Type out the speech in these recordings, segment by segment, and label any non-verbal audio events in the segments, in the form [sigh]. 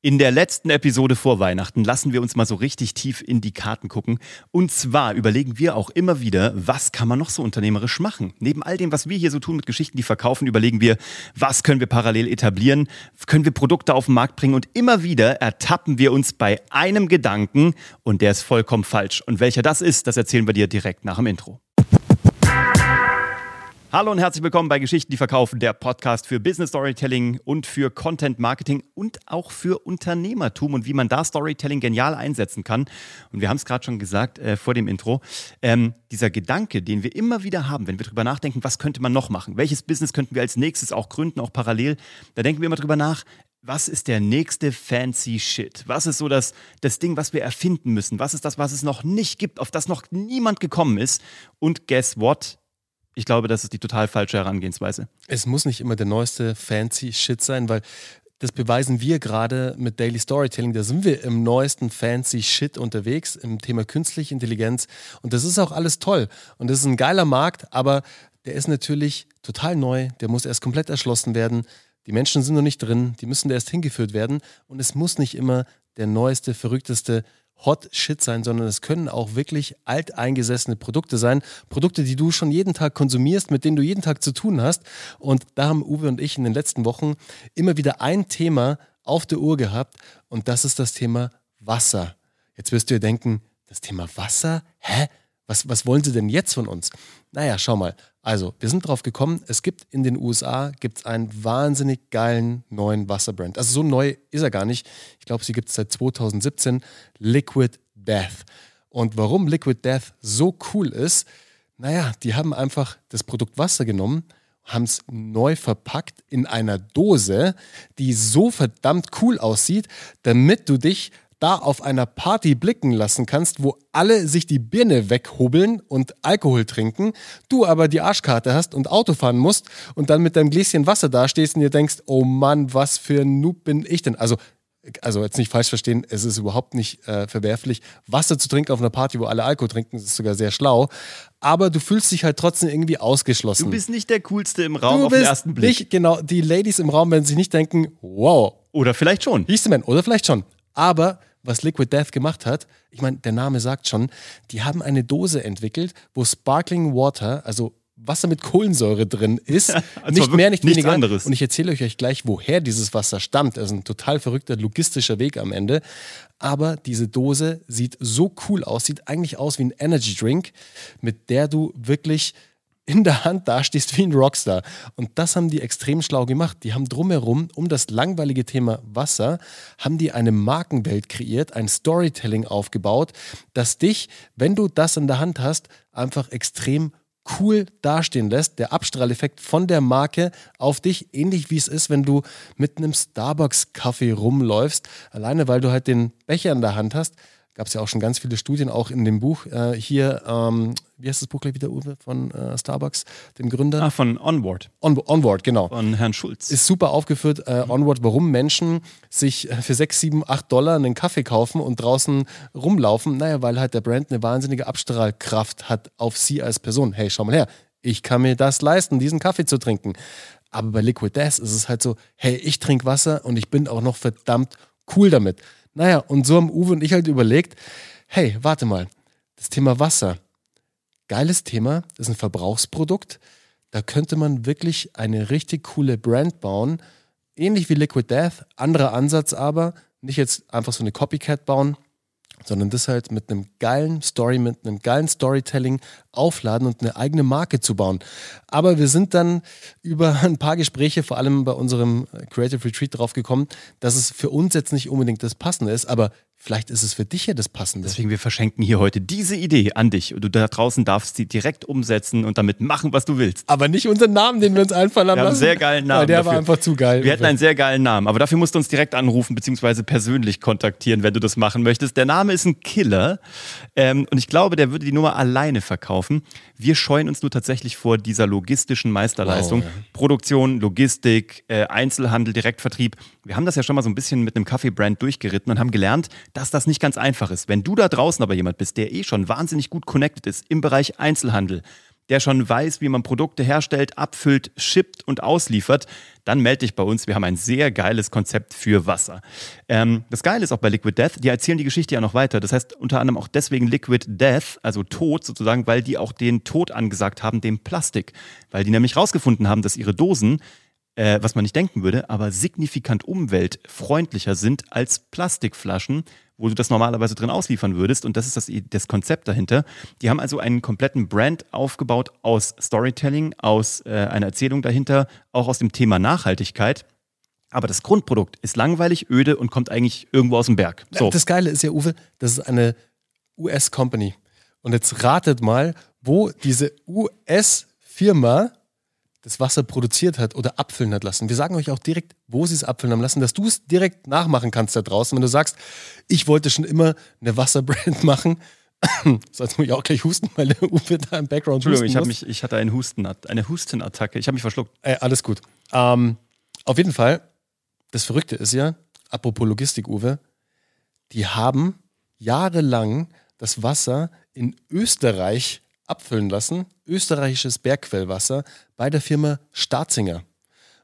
In der letzten Episode vor Weihnachten lassen wir uns mal so richtig tief in die Karten gucken. Und zwar überlegen wir auch immer wieder, was kann man noch so unternehmerisch machen? Neben all dem, was wir hier so tun mit Geschichten, die verkaufen, überlegen wir, was können wir parallel etablieren? Können wir Produkte auf den Markt bringen? Und immer wieder ertappen wir uns bei einem Gedanken und der ist vollkommen falsch. Und welcher das ist, das erzählen wir dir direkt nach dem Intro. Hallo und herzlich willkommen bei Geschichten, die verkaufen, der Podcast für Business Storytelling und für Content Marketing und auch für Unternehmertum und wie man da Storytelling genial einsetzen kann. Und wir haben es gerade schon gesagt äh, vor dem Intro, ähm, dieser Gedanke, den wir immer wieder haben, wenn wir darüber nachdenken, was könnte man noch machen? Welches Business könnten wir als nächstes auch gründen, auch parallel? Da denken wir immer drüber nach, was ist der nächste fancy Shit? Was ist so das, das Ding, was wir erfinden müssen? Was ist das, was es noch nicht gibt, auf das noch niemand gekommen ist? Und guess what? Ich glaube, das ist die total falsche Herangehensweise. Es muss nicht immer der neueste fancy Shit sein, weil das beweisen wir gerade mit Daily Storytelling. Da sind wir im neuesten fancy Shit unterwegs im Thema künstliche Intelligenz. Und das ist auch alles toll. Und das ist ein geiler Markt, aber der ist natürlich total neu. Der muss erst komplett erschlossen werden. Die Menschen sind noch nicht drin. Die müssen erst hingeführt werden. Und es muss nicht immer der neueste, verrückteste Hot Shit sein, sondern es können auch wirklich alteingesessene Produkte sein. Produkte, die du schon jeden Tag konsumierst, mit denen du jeden Tag zu tun hast. Und da haben Uwe und ich in den letzten Wochen immer wieder ein Thema auf der Uhr gehabt und das ist das Thema Wasser. Jetzt wirst du dir denken, das Thema Wasser? Hä? Was, was wollen sie denn jetzt von uns? Naja, schau mal. Also, wir sind drauf gekommen, es gibt in den USA gibt's einen wahnsinnig geilen neuen Wasserbrand. Also so neu ist er gar nicht. Ich glaube, sie gibt es seit 2017. Liquid Death. Und warum Liquid Death so cool ist, naja, die haben einfach das Produkt Wasser genommen, haben es neu verpackt in einer Dose, die so verdammt cool aussieht, damit du dich da auf einer Party blicken lassen kannst, wo alle sich die Birne weghobeln und Alkohol trinken, du aber die Arschkarte hast und Auto fahren musst und dann mit deinem Gläschen Wasser dastehst und dir denkst, oh Mann, was für ein Noob bin ich denn? Also also jetzt nicht falsch verstehen, es ist überhaupt nicht äh, verwerflich, Wasser zu trinken auf einer Party, wo alle Alkohol trinken, das ist sogar sehr schlau. Aber du fühlst dich halt trotzdem irgendwie ausgeschlossen. Du bist nicht der Coolste im Raum du auf den ersten Blick. Nicht, genau, die Ladies im Raum werden sich nicht denken, wow. Oder vielleicht schon. Hieß man, oder vielleicht schon. Aber was Liquid Death gemacht hat, ich meine, der Name sagt schon, die haben eine Dose entwickelt, wo Sparkling Water, also Wasser mit Kohlensäure drin ist. [laughs] also nicht mehr, nicht weniger. Anderes. Und ich erzähle euch gleich, woher dieses Wasser stammt. Ist ein total verrückter logistischer Weg am Ende. Aber diese Dose sieht so cool aus, sieht eigentlich aus wie ein Energy Drink, mit der du wirklich in der Hand dastehst wie ein Rockstar. Und das haben die extrem schlau gemacht. Die haben drumherum, um das langweilige Thema Wasser, haben die eine Markenwelt kreiert, ein Storytelling aufgebaut, das dich, wenn du das in der Hand hast, einfach extrem cool dastehen lässt. Der Abstrahleffekt von der Marke auf dich, ähnlich wie es ist, wenn du mit einem Starbucks-Kaffee rumläufst, alleine weil du halt den Becher in der Hand hast gab es ja auch schon ganz viele Studien, auch in dem Buch äh, hier, ähm, wie heißt das Buch gleich wieder, Uwe, von äh, Starbucks, dem Gründer? Ah, von Onward. On Onward, genau. Von Herrn Schulz. Ist super aufgeführt, äh, Onward, warum Menschen sich äh, für 6, 7, 8 Dollar einen Kaffee kaufen und draußen rumlaufen. Naja, weil halt der Brand eine wahnsinnige Abstrahlkraft hat auf sie als Person. Hey, schau mal her, ich kann mir das leisten, diesen Kaffee zu trinken. Aber bei Liquid Death ist es halt so, hey, ich trinke Wasser und ich bin auch noch verdammt cool damit. Naja, und so haben Uwe und ich halt überlegt, hey, warte mal, das Thema Wasser, geiles Thema, ist ein Verbrauchsprodukt, da könnte man wirklich eine richtig coole Brand bauen, ähnlich wie Liquid Death, anderer Ansatz aber, nicht jetzt einfach so eine Copycat bauen, sondern das halt mit einem geilen Story, mit einem geilen Storytelling aufladen und eine eigene Marke zu bauen. Aber wir sind dann über ein paar Gespräche, vor allem bei unserem Creative Retreat, drauf gekommen, dass es für uns jetzt nicht unbedingt das Passende ist, aber Vielleicht ist es für dich ja das Passende. Deswegen, wir verschenken hier heute diese Idee an dich. Und du da draußen darfst sie direkt umsetzen und damit machen, was du willst. Aber nicht unseren Namen, den wir uns einfallen haben. Wir haben einen sehr geilen Namen. Weil der dafür. war einfach zu geil. Wir hätten einen sehr geilen Namen. Aber dafür musst du uns direkt anrufen, beziehungsweise persönlich kontaktieren, wenn du das machen möchtest. Der Name ist ein Killer. Ähm, und ich glaube, der würde die Nummer alleine verkaufen. Wir scheuen uns nur tatsächlich vor dieser logistischen Meisterleistung. Wow. Produktion, Logistik, äh, Einzelhandel, Direktvertrieb. Wir haben das ja schon mal so ein bisschen mit einem Kaffee-Brand durchgeritten und haben gelernt, dass das nicht ganz einfach ist. Wenn du da draußen aber jemand bist, der eh schon wahnsinnig gut connected ist im Bereich Einzelhandel, der schon weiß, wie man Produkte herstellt, abfüllt, shippt und ausliefert, dann melde dich bei uns. Wir haben ein sehr geiles Konzept für Wasser. Ähm, das Geile ist auch bei Liquid Death, die erzählen die Geschichte ja noch weiter. Das heißt unter anderem auch deswegen Liquid Death, also Tod sozusagen, weil die auch den Tod angesagt haben, dem Plastik. Weil die nämlich rausgefunden haben, dass ihre Dosen äh, was man nicht denken würde, aber signifikant umweltfreundlicher sind als Plastikflaschen, wo du das normalerweise drin ausliefern würdest. Und das ist das, das Konzept dahinter. Die haben also einen kompletten Brand aufgebaut aus Storytelling, aus äh, einer Erzählung dahinter, auch aus dem Thema Nachhaltigkeit. Aber das Grundprodukt ist langweilig, öde und kommt eigentlich irgendwo aus dem Berg. So. Das Geile ist ja, Uwe, das ist eine US-Company. Und jetzt ratet mal, wo diese US-Firma das Wasser produziert hat oder abfüllen hat lassen. Wir sagen euch auch direkt, wo sie es abfüllen haben lassen, dass du es direkt nachmachen kannst da draußen. Wenn du sagst, ich wollte schon immer eine Wasserbrand [laughs] machen, so als muss ich auch gleich husten, weil der Uwe da im Background Entschuldigung, ich, mich, ich hatte einen Husten, eine Hustenattacke. Ich habe mich verschluckt. Ey, alles gut. Ähm, auf jeden Fall, das Verrückte ist ja, apropos Logistik, Uwe, die haben jahrelang das Wasser in Österreich abfüllen lassen, österreichisches Bergquellwasser bei der Firma Starzinger.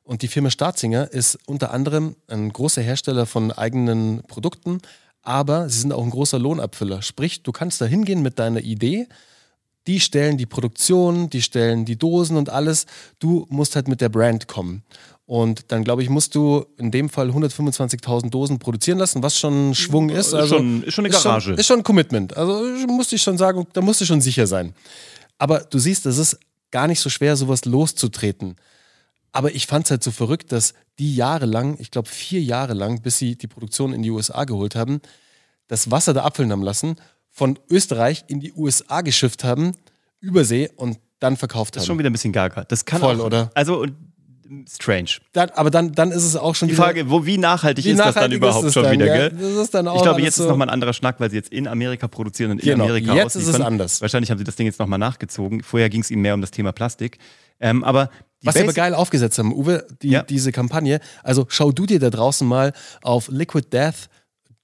Und die Firma Starzinger ist unter anderem ein großer Hersteller von eigenen Produkten, aber sie sind auch ein großer Lohnabfüller. Sprich, du kannst da hingehen mit deiner Idee, die stellen die Produktion, die stellen die Dosen und alles. Du musst halt mit der Brand kommen. Und dann, glaube ich, musst du in dem Fall 125.000 Dosen produzieren lassen, was schon Schwung ist. Also, ist, schon, ist schon eine Garage. Ist schon, ist schon ein Commitment. Also musste ich schon sagen, da musst du schon sicher sein. Aber du siehst, es ist gar nicht so schwer, sowas loszutreten. Aber ich fand es halt so verrückt, dass die jahrelang, ich glaube vier Jahre lang, bis sie die Produktion in die USA geholt haben, das Wasser da abfüllen haben lassen, von Österreich in die USA geschifft haben, Übersee und dann verkauft haben. Das ist schon wieder ein bisschen gaga. Das kann Voll, auch, oder? Also strange. Dann, aber dann, dann ist es auch schon Die Frage, wo, wie nachhaltig wie ist nachhaltig das dann überhaupt schon dann, wieder, ja? gell? Das ist dann auch ich glaube, jetzt so ist nochmal ein anderer Schnack, weil sie jetzt in Amerika produzieren und genau. in Amerika jetzt ausliefern. ist es anders. Wahrscheinlich haben sie das Ding jetzt nochmal nachgezogen. Vorher ging es ihnen mehr um das Thema Plastik. Ähm, aber was sie aber geil aufgesetzt haben, Uwe, die, ja. diese Kampagne. Also schau du dir da draußen mal auf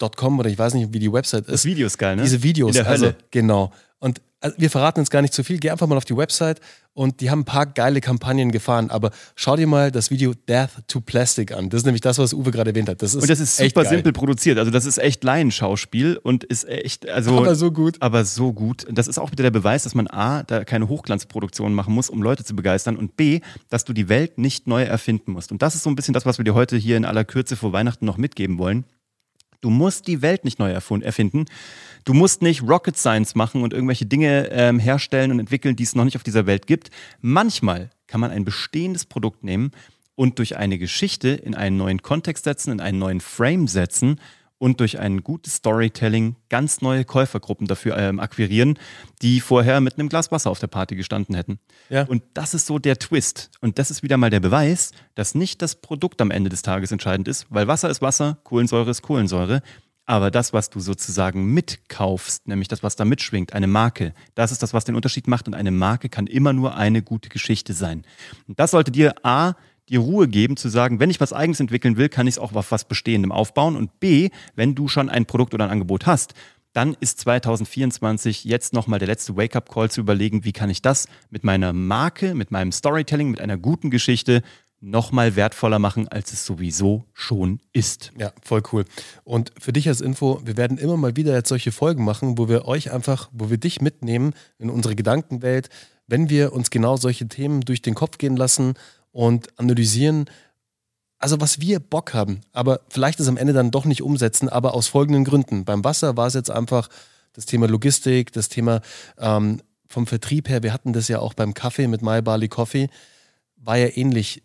liquiddeath.com oder ich weiß nicht, wie die Website ist. Das Video ist geil, ne? Diese Videos. In der Hölle. Also, genau. Und also wir verraten uns gar nicht zu viel. Geh einfach mal auf die Website und die haben ein paar geile Kampagnen gefahren. Aber schau dir mal das Video Death to Plastic an. Das ist nämlich das, was Uwe gerade erwähnt hat. Das ist und das ist super simpel produziert. Also das ist echt Laienschauspiel und ist echt, also. Aber so gut. Aber so gut. Das ist auch wieder der Beweis, dass man A, da keine Hochglanzproduktion machen muss, um Leute zu begeistern und B, dass du die Welt nicht neu erfinden musst. Und das ist so ein bisschen das, was wir dir heute hier in aller Kürze vor Weihnachten noch mitgeben wollen. Du musst die Welt nicht neu erfinden. Du musst nicht Rocket Science machen und irgendwelche Dinge ähm, herstellen und entwickeln, die es noch nicht auf dieser Welt gibt. Manchmal kann man ein bestehendes Produkt nehmen und durch eine Geschichte in einen neuen Kontext setzen, in einen neuen Frame setzen und durch ein gutes Storytelling ganz neue Käufergruppen dafür ähm, akquirieren, die vorher mit einem Glas Wasser auf der Party gestanden hätten. Ja. Und das ist so der Twist. Und das ist wieder mal der Beweis, dass nicht das Produkt am Ende des Tages entscheidend ist, weil Wasser ist Wasser, Kohlensäure ist Kohlensäure. Aber das, was du sozusagen mitkaufst, nämlich das, was da mitschwingt, eine Marke, das ist das, was den Unterschied macht. Und eine Marke kann immer nur eine gute Geschichte sein. Und das sollte dir A, die Ruhe geben, zu sagen, wenn ich was Eigenes entwickeln will, kann ich es auch auf was Bestehendem aufbauen. Und B, wenn du schon ein Produkt oder ein Angebot hast, dann ist 2024 jetzt nochmal der letzte Wake-up-Call zu überlegen, wie kann ich das mit meiner Marke, mit meinem Storytelling, mit einer guten Geschichte nochmal wertvoller machen, als es sowieso schon ist. Ja, voll cool. Und für dich als Info, wir werden immer mal wieder jetzt solche Folgen machen, wo wir euch einfach, wo wir dich mitnehmen in unsere Gedankenwelt, wenn wir uns genau solche Themen durch den Kopf gehen lassen und analysieren, also was wir Bock haben, aber vielleicht ist am Ende dann doch nicht umsetzen, aber aus folgenden Gründen. Beim Wasser war es jetzt einfach das Thema Logistik, das Thema ähm, vom Vertrieb her, wir hatten das ja auch beim Kaffee mit My Barley Coffee, war ja ähnlich.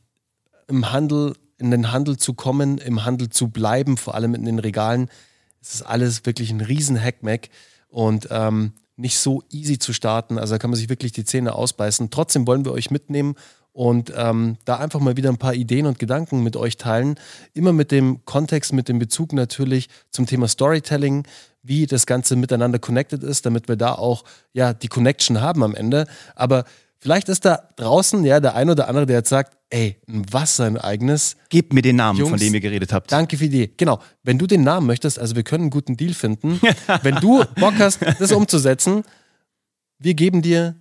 Im Handel, in den Handel zu kommen, im Handel zu bleiben, vor allem in den Regalen, es ist alles wirklich ein riesen Hackmack und ähm, nicht so easy zu starten. Also da kann man sich wirklich die Zähne ausbeißen. Trotzdem wollen wir euch mitnehmen und ähm, da einfach mal wieder ein paar Ideen und Gedanken mit euch teilen. Immer mit dem Kontext, mit dem Bezug natürlich zum Thema Storytelling, wie das Ganze miteinander connected ist, damit wir da auch ja die Connection haben am Ende. Aber vielleicht ist da draußen ja der ein oder andere, der jetzt sagt, ey, ein Wasser, ein eigenes. Gebt mir den Namen, Jungs, von dem ihr geredet habt. Danke für die Idee. Genau. Wenn du den Namen möchtest, also wir können einen guten Deal finden. [laughs] wenn du Bock hast, das umzusetzen, wir geben dir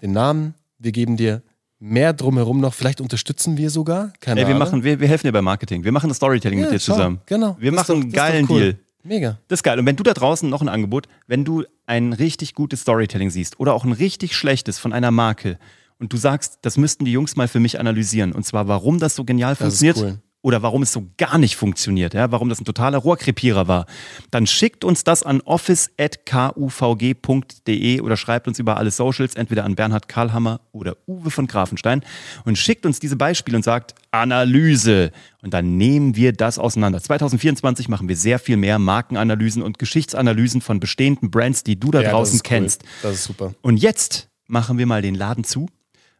den Namen, wir geben dir mehr drumherum noch. Vielleicht unterstützen wir sogar. Keine Ey, wir, Ahnung. machen, wir, wir helfen dir beim Marketing. Wir machen das Storytelling Ja, mit dir schau, zusammen. Genau. Wir Das machen doch- einen das geilen cool. Deal. Mega. Das ist geil. Und wenn du da draußen noch ein Angebot, wenn du ein richtig gutes Storytelling siehst oder auch ein richtig schlechtes von einer Marke und du sagst, das müssten die Jungs mal für mich analysieren und zwar, warum das so genial ist funktioniert cool. Oder warum es so gar nicht funktioniert, ja, warum das ein totaler Rohrkrepierer war, dann schickt uns das an office.kuvg.de oder schreibt uns über alle Socials, entweder an Bernhard Karlhammer oder Uwe von Grafenstein und schickt uns diese Beispiele und sagt Analyse. Und dann nehmen wir das auseinander. 2024 machen wir sehr viel mehr Markenanalysen und Geschichtsanalysen von bestehenden Brands, die du da Ja, das draußen ist cool. kennst. Das ist super. Und jetzt machen wir mal den Laden zu,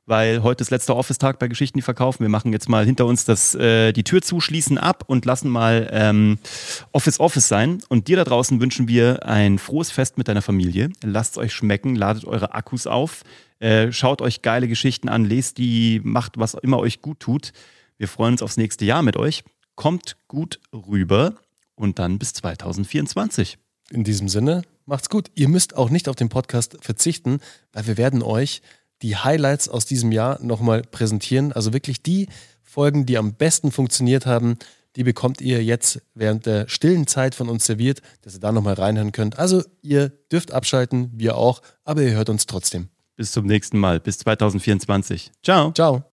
weil heute ist letzter Office-Tag bei Geschichten, die verkaufen. Wir machen jetzt mal hinter uns das, äh, die Tür zuschließen ab und lassen mal ähm, Office Office sein. Und dir da draußen wünschen wir ein frohes Fest mit deiner Familie. Lasst euch schmecken, ladet eure Akkus auf, äh, schaut euch geile Geschichten an, lest die, macht was immer euch gut tut. Wir freuen uns aufs nächste Jahr mit euch. Kommt gut rüber und dann bis 2024. In diesem Sinne, macht's gut. Ihr müsst auch nicht auf den Podcast verzichten, weil wir werden euch die Highlights aus diesem Jahr nochmal präsentieren. Also wirklich die Folgen, die am besten funktioniert haben, die bekommt ihr jetzt während der stillen Zeit von uns serviert, dass ihr da nochmal reinhören könnt. Also ihr dürft abschalten, wir auch, aber ihr hört uns trotzdem. Bis zum nächsten Mal, bis 2024. Ciao. Ciao.